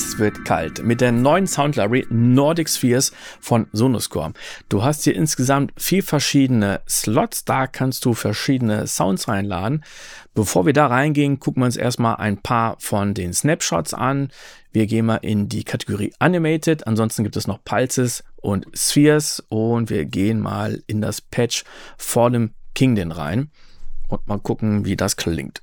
Es wird kalt mit der neuen Sound Library Nordic Spheres von Sonoscore. Du hast hier insgesamt vier verschiedene Slots, da kannst du verschiedene Sounds reinladen. Bevor wir da reingehen, gucken wir uns erstmal ein paar von den Snapshots an. Wir gehen mal in die Kategorie Animated, ansonsten gibt es noch Pulses und Spheres und wir gehen mal in das Patch Fallen Kingdom rein und mal gucken, wie das klingt.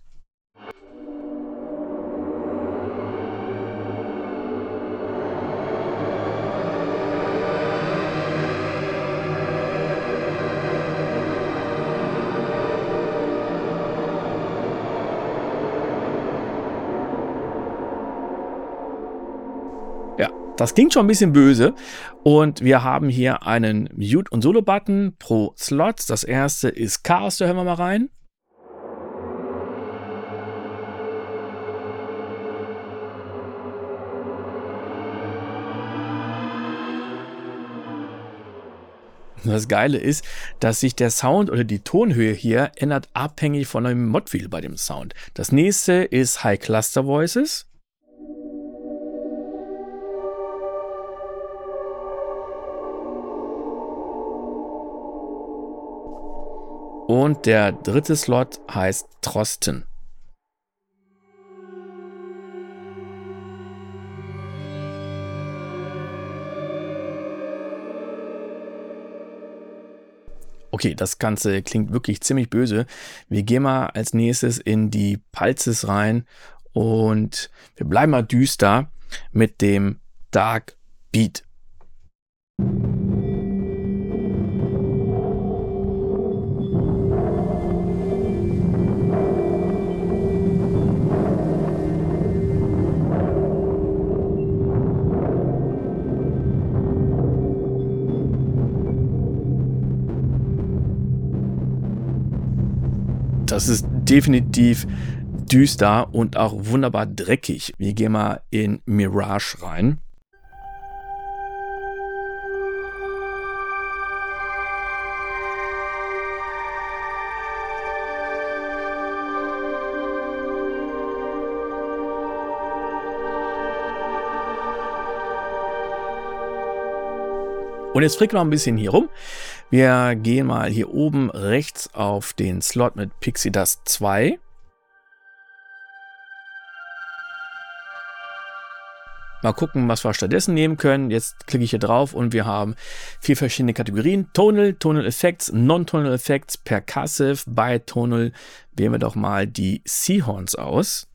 Das klingt schon ein bisschen böse. Und wir haben hier einen Mute- und Solo-Button pro Slot. Das erste ist Chaos, da hören wir mal rein. Das Geile ist, dass sich der Sound oder die Tonhöhe hier ändert abhängig von einem Modwheel bei dem Sound. Das nächste ist High Cluster Voices. Und der dritte Slot heißt Trosten. Okay, das Ganze klingt wirklich ziemlich böse. Wir gehen mal als nächstes in die Pulses rein und wir bleiben mal düster mit dem Dark Beat. Das ist definitiv düster und auch wunderbar dreckig. Wir gehen mal in Mirage rein. Und jetzt fricken wir ein bisschen hier rum. Wir gehen mal hier oben rechts auf den Slot mit Pixie Dust 2. Mal gucken, was wir stattdessen nehmen können. Jetzt klicke ich hier drauf und wir haben vier verschiedene Kategorien. Tonal, Tonal Effects, Non-Tonal Effects, Percussive, Bitonal. Wählen wir doch mal die Seahorns aus.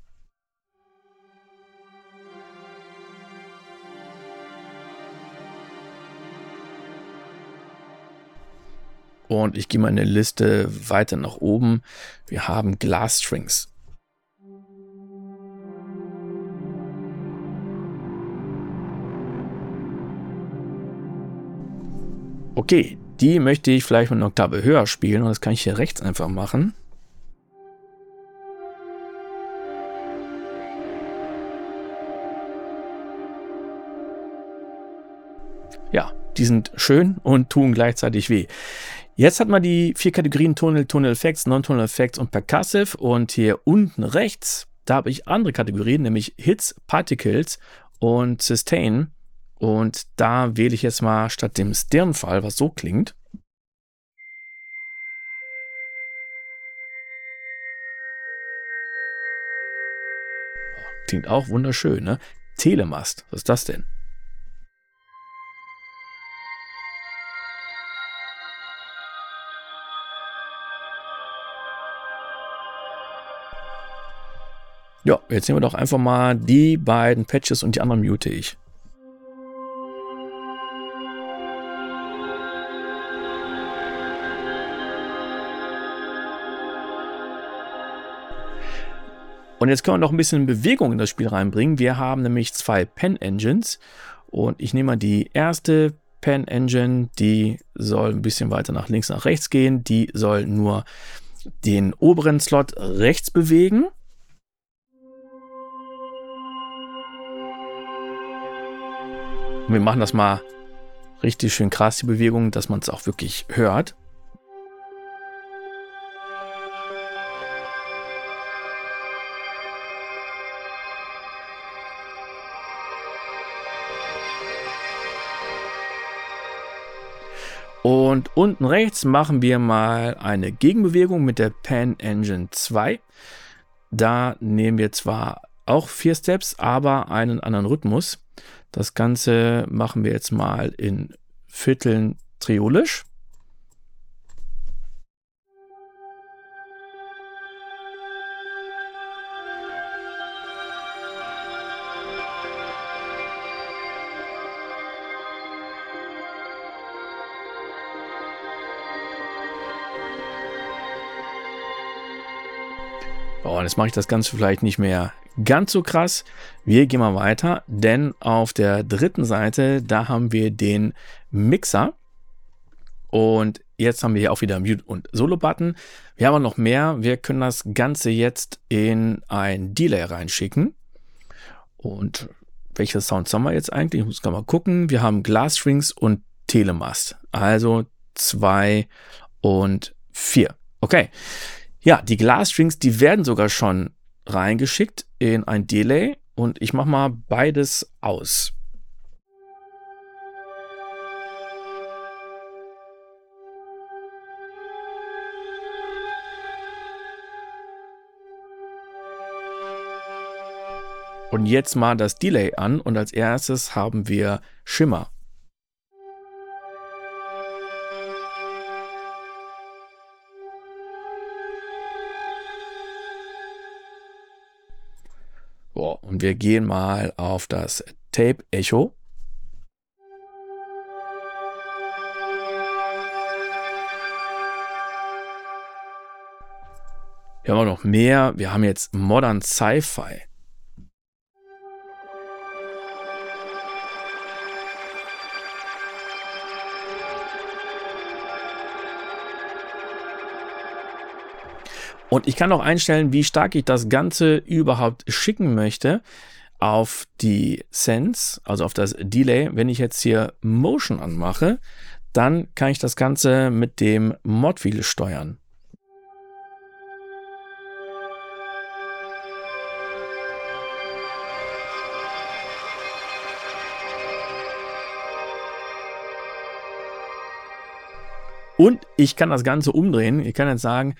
Und ich gehe mal in der Liste weiter nach oben. Wir haben Glass Strings. Okay, die möchte ich vielleicht mit einer Oktave höher spielen und das kann ich hier rechts einfach machen. Ja, die sind schön und tun gleichzeitig weh. Jetzt hat man die vier Kategorien Tonal, Tonal Effects, Non-Tonal Effects und Percussive. Und hier unten rechts, da habe ich andere Kategorien, nämlich Hits, Particles und Sustain. Und da wähle ich jetzt mal statt dem Stirnfall, was so klingt. Klingt auch wunderschön, ne? Telemast, was ist das denn? Ja, jetzt nehmen wir doch einfach mal die beiden Patches und die anderen mute ich. Und jetzt können wir noch ein bisschen Bewegung in das Spiel reinbringen. Wir haben nämlich zwei Pen Engines und ich nehme mal die erste Pen Engine, die soll ein bisschen weiter nach links, nach rechts gehen. Die soll nur den oberen Slot rechts bewegen. Und wir machen das mal richtig schön krass, die Bewegung, dass man es auch wirklich hört. Und unten rechts machen wir mal eine Gegenbewegung mit der Pan Engine 2. Da nehmen wir zwar auch vier Steps, aber einen anderen Rhythmus. Das Ganze machen wir jetzt mal in Vierteln triolisch. Oh, und jetzt mache ich das Ganze vielleicht nicht mehr ganz so krass. Wir gehen mal weiter, denn auf der dritten Seite, da haben wir den Mixer. Und jetzt haben wir hier auch wieder Mute und Solo-Button. Wir haben noch mehr. Wir können das Ganze jetzt in ein Delay reinschicken. Und welche Sounds haben wir jetzt eigentlich? Ich muss mal gucken. Wir haben Glass Strings und Telemast. Also zwei und vier. Okay. Ja, die Glasstrings, die werden sogar schon reingeschickt in ein Delay und ich mache mal beides aus. Und jetzt mal das Delay an und als erstes haben wir Schimmer. Boah, und wir gehen mal auf das Tape Echo. Wir haben auch noch mehr. Wir haben jetzt Modern Sci-Fi. Und ich kann auch einstellen, wie stark ich das Ganze überhaupt schicken möchte auf die Sense, also auf das Delay. Wenn ich jetzt hier Motion anmache, dann kann ich das Ganze mit dem Modwheel steuern. Und ich kann das Ganze umdrehen. Ich kann jetzt sagen,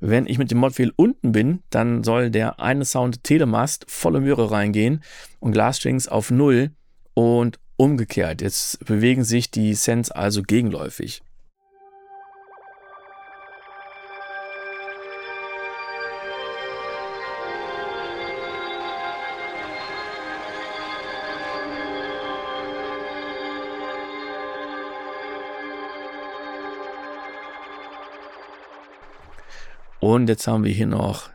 wenn ich mit dem Modwheel unten bin, dann soll der eine Sound Telemast volle Möhre reingehen und Glasstrings auf Null und umgekehrt. Jetzt bewegen sich die Sends also gegenläufig. Und jetzt haben wir hier noch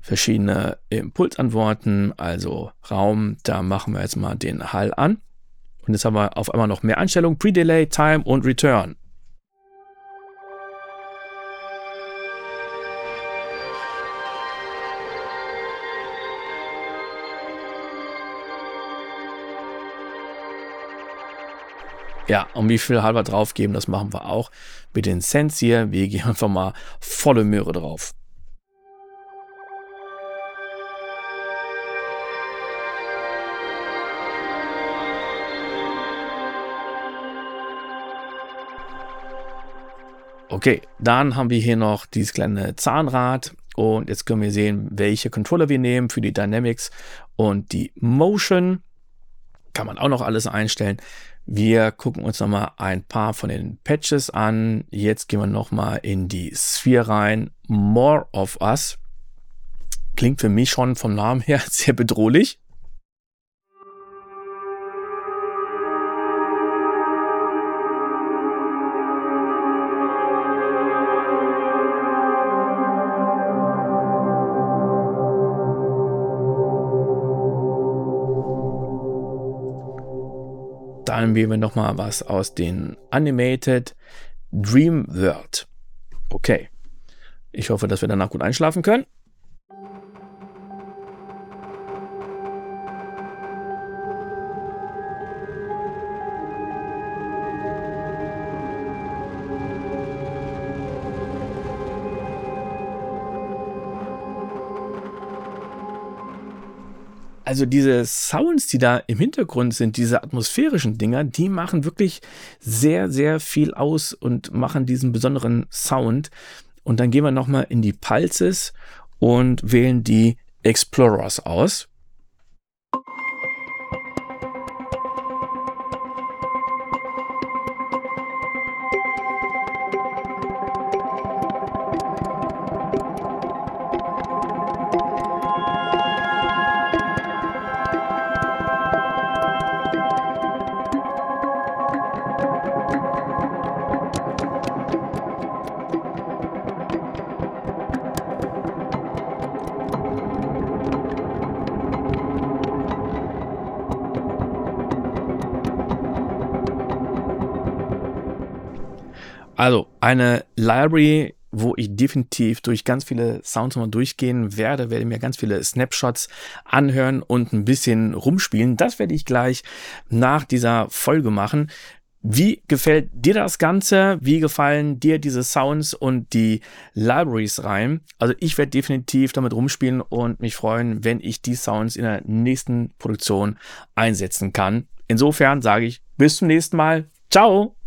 verschiedene Impulsantworten, also Raum. Da machen wir jetzt mal den Hall an. Und jetzt haben wir auf einmal noch mehr Einstellungen: Pre-Delay, Time und Return. Ja, und wie viel halber drauf geben, das machen wir auch mit den Cents hier. Wir gehen einfach mal volle Möhre drauf. Okay, dann haben wir hier noch dieses kleine Zahnrad und jetzt können wir sehen, welche Controller wir nehmen für die Dynamics und die Motion. Kann man auch noch alles einstellen. Wir gucken uns nochmal ein paar von den Patches an. Jetzt gehen wir nochmal in die Sphere rein. More of Us. Klingt für mich schon vom Namen her sehr bedrohlich. Dann wählen wir nochmal was aus den Animated Dream World. Okay. Ich hoffe, dass wir danach gut einschlafen können. Also diese Sounds, die da im Hintergrund sind, diese atmosphärischen Dinger, die machen wirklich sehr, sehr viel aus und machen diesen besonderen Sound. Und dann gehen wir nochmal in die Pulses und wählen die Explorers aus. Also eine Library, wo ich definitiv durch ganz viele Sounds mal durchgehen werde, werde mir ganz viele Snapshots anhören und ein bisschen rumspielen. Das werde ich gleich nach dieser Folge machen. Wie gefällt dir das Ganze? Wie gefallen dir diese Sounds und die Libraries rein? Also ich werde definitiv damit rumspielen und mich freuen, wenn ich die Sounds in der nächsten Produktion einsetzen kann. Insofern sage ich bis zum nächsten Mal. Ciao!